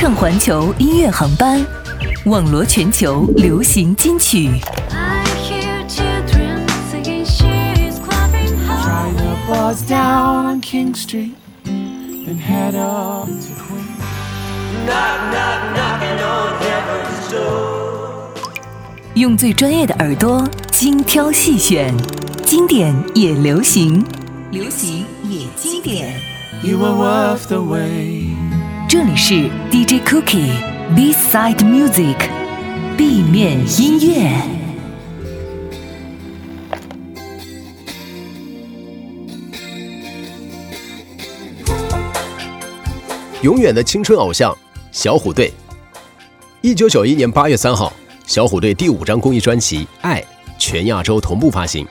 唱环球音乐航班，网罗全球流行金曲，用最专业的耳朵精挑细选，经典也流行，流行也经典。这里是 DJ Cookie Beside Music B 面音乐。永远的青春偶像小虎队。一九九一年八月三号，小虎队第五张公益专辑《爱》全亚洲同步发行。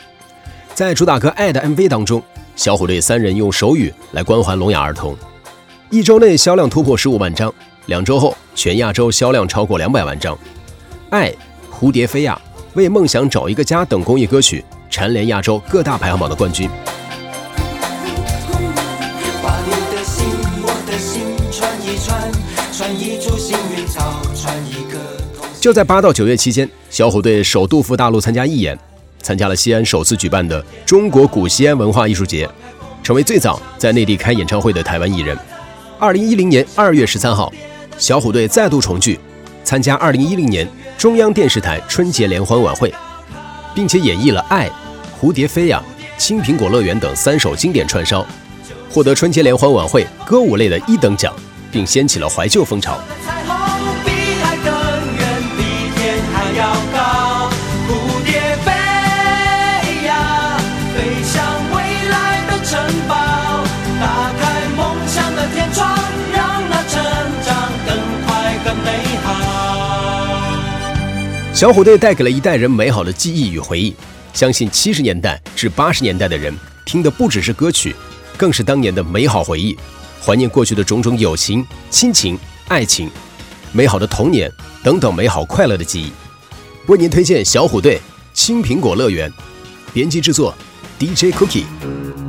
在主打歌《爱》的 MV 当中，小虎队三人用手语来关怀聋哑儿童。一周内销量突破十五万张，两周后全亚洲销量超过两百万张。《爱》、《蝴蝶飞呀》、《为梦想找一个家》等公益歌曲蝉联亚洲各大排行榜的冠军。把你的心，我的心串一串，串一株幸运草，串一个同就在八到九月期间，小虎队首度赴大陆参加义演，参加了西安首次举办的中国古西安文化艺术节，成为最早在内地开演唱会的台湾艺人。二零一零年二月十三号，小虎队再度重聚，参加二零一零年中央电视台春节联欢晚会，并且演绎了《爱》《蝴蝶飞呀》《青苹果乐园》等三首经典串烧，获得春节联欢晚会歌舞类的一等奖，并掀起了怀旧风潮。小虎队带给了一代人美好的记忆与回忆。相信七十年代至八十年代的人听的不只是歌曲，更是当年的美好回忆，怀念过去的种种友情、亲情、爱情、美好的童年等等美好快乐的记忆。为您推荐小虎队《青苹果乐园》，编辑制作 DJ Cookie。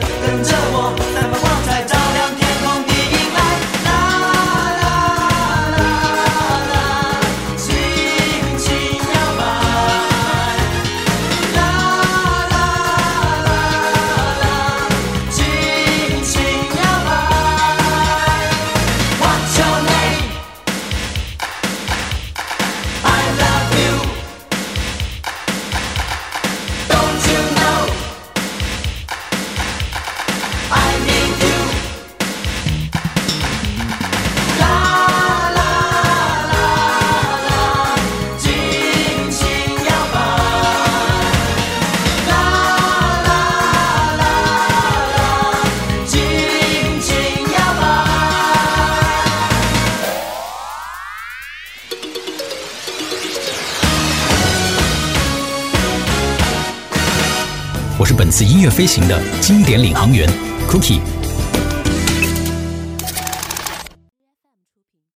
更加。我是本次音乐飞行的经典领航员 Cookie。